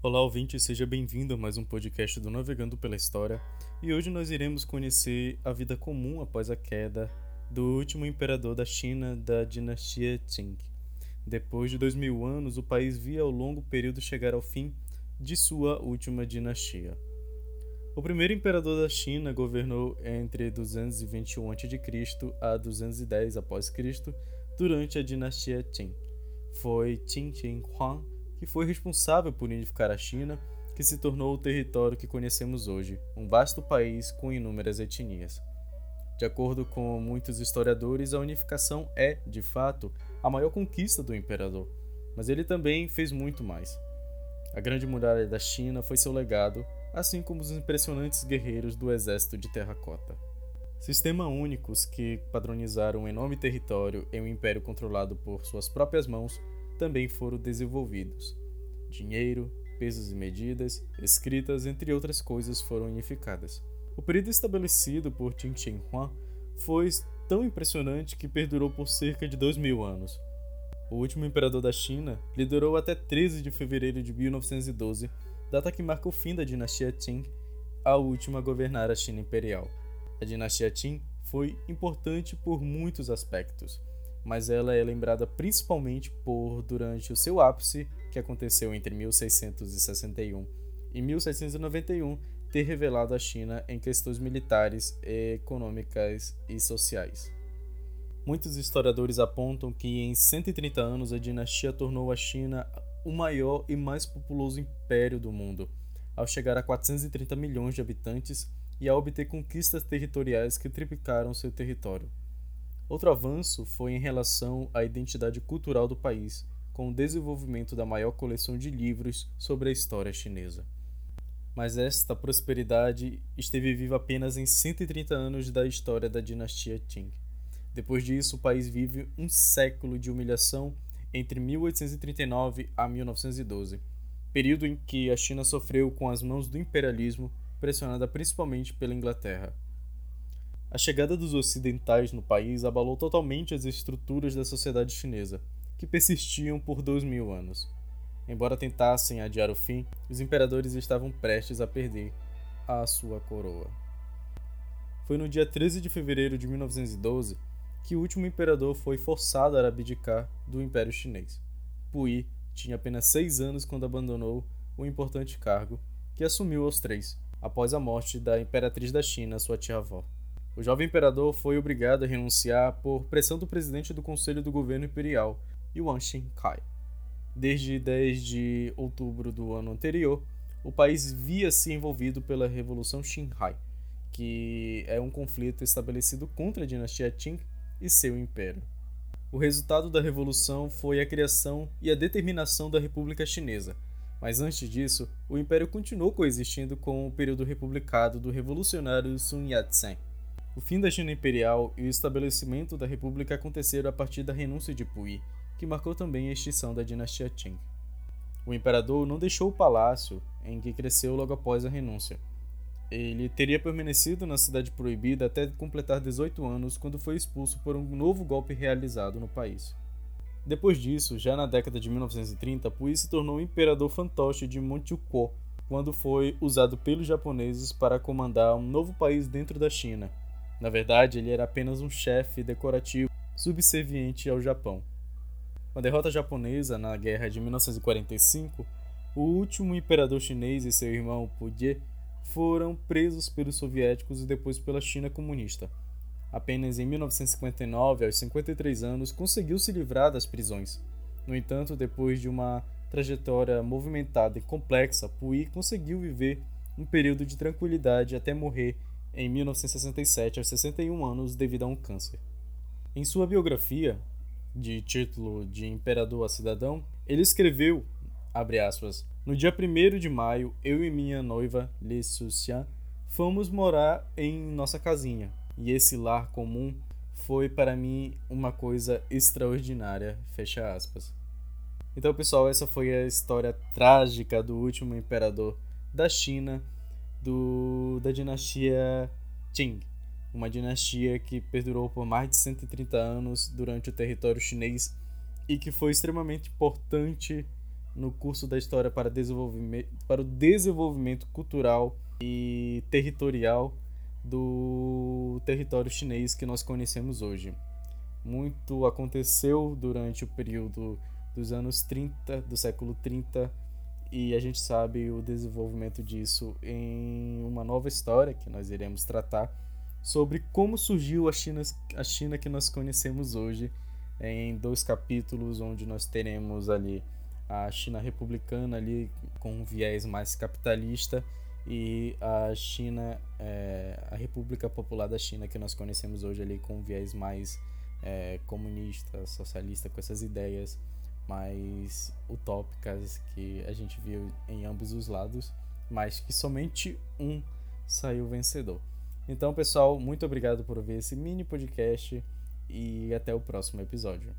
Olá, ouvinte, seja bem-vindo a mais um podcast do Navegando pela História. E hoje nós iremos conhecer a vida comum após a queda do último imperador da China da dinastia Qing. Depois de dois mil anos, o país via ao longo período chegar ao fim de sua última dinastia. O primeiro imperador da China governou entre 221 a.C. a 210 após Cristo durante a dinastia Qing. Foi Qin Huang que foi responsável por unificar a China, que se tornou o território que conhecemos hoje, um vasto país com inúmeras etnias. De acordo com muitos historiadores, a unificação é, de fato, a maior conquista do imperador, mas ele também fez muito mais. A Grande Muralha da China foi seu legado, assim como os impressionantes guerreiros do exército de terracota. Sistema únicos que padronizaram um enorme território em um império controlado por suas próprias mãos também foram desenvolvidos. Dinheiro, pesos e medidas, escritas, entre outras coisas, foram unificadas. O período estabelecido por Qin Shi Huang foi tão impressionante que perdurou por cerca de dois mil anos. O último imperador da China liderou até 13 de fevereiro de 1912, data que marca o fim da dinastia Qing, a última a governar a China imperial. A dinastia Qing foi importante por muitos aspectos mas ela é lembrada principalmente por, durante o seu ápice, que aconteceu entre 1661 e 1791, ter revelado a China em questões militares, econômicas e sociais. Muitos historiadores apontam que em 130 anos a dinastia tornou a China o maior e mais populoso império do mundo, ao chegar a 430 milhões de habitantes e a obter conquistas territoriais que triplicaram seu território. Outro avanço foi em relação à identidade cultural do país, com o desenvolvimento da maior coleção de livros sobre a história chinesa. Mas esta prosperidade esteve viva apenas em 130 anos da história da dinastia Qing. Depois disso, o país vive um século de humilhação entre 1839 a 1912, período em que a China sofreu com as mãos do imperialismo, pressionada principalmente pela Inglaterra. A chegada dos ocidentais no país abalou totalmente as estruturas da sociedade chinesa, que persistiam por dois mil anos. Embora tentassem adiar o fim, os imperadores estavam prestes a perder a sua coroa. Foi no dia 13 de fevereiro de 1912 que o último imperador foi forçado a abdicar do Império Chinês. Puyi tinha apenas seis anos quando abandonou o importante cargo, que assumiu aos três, após a morte da imperatriz da China, sua tia-avó. O jovem imperador foi obrigado a renunciar por pressão do presidente do Conselho do Governo Imperial, Yuan Shinkai. Desde 10 de outubro do ano anterior, o país via-se envolvido pela Revolução Xinhai, que é um conflito estabelecido contra a dinastia Qing e seu império. O resultado da revolução foi a criação e a determinação da República Chinesa, mas antes disso, o império continuou coexistindo com o período republicano do revolucionário Sun Yat-sen. O fim da China imperial e o estabelecimento da república aconteceram a partir da renúncia de Puyi, que marcou também a extinção da dinastia Qing. O imperador não deixou o palácio em que cresceu logo após a renúncia. Ele teria permanecido na cidade proibida até completar 18 anos, quando foi expulso por um novo golpe realizado no país. Depois disso, já na década de 1930, Puyi se tornou o imperador fantoche de Manchukuo, quando foi usado pelos japoneses para comandar um novo país dentro da China, na verdade, ele era apenas um chefe decorativo subserviente ao Japão. Com a derrota japonesa na Guerra de 1945, o último imperador chinês e seu irmão Puyi foram presos pelos soviéticos e depois pela China comunista. Apenas em 1959, aos 53 anos, conseguiu se livrar das prisões. No entanto, depois de uma trajetória movimentada e complexa, Puyi conseguiu viver um período de tranquilidade até morrer em 1967 aos 61 anos devido a um câncer. Em sua biografia, de título de Imperador a Cidadão, ele escreveu, aspas, no dia 1 de maio, eu e minha noiva, Li Suxian, fomos morar em nossa casinha, e esse lar comum foi para mim uma coisa extraordinária, fecha aspas. Então, pessoal, essa foi a história trágica do último imperador da China, do, da dinastia Qing, uma dinastia que perdurou por mais de 130 anos durante o território chinês e que foi extremamente importante no curso da História para, desenvolvimento, para o Desenvolvimento Cultural e Territorial do território chinês que nós conhecemos hoje. Muito aconteceu durante o período dos anos 30, do século 30, e a gente sabe o desenvolvimento disso em uma nova história que nós iremos tratar sobre como surgiu a China, a China que nós conhecemos hoje, em dois capítulos onde nós teremos ali a China republicana ali com um viés mais capitalista e a China, é, a República Popular da China que nós conhecemos hoje ali com um viés mais é, comunista, socialista, com essas ideias mais utópicas que a gente viu em ambos os lados, mas que somente um saiu vencedor. Então, pessoal, muito obrigado por ver esse mini podcast e até o próximo episódio.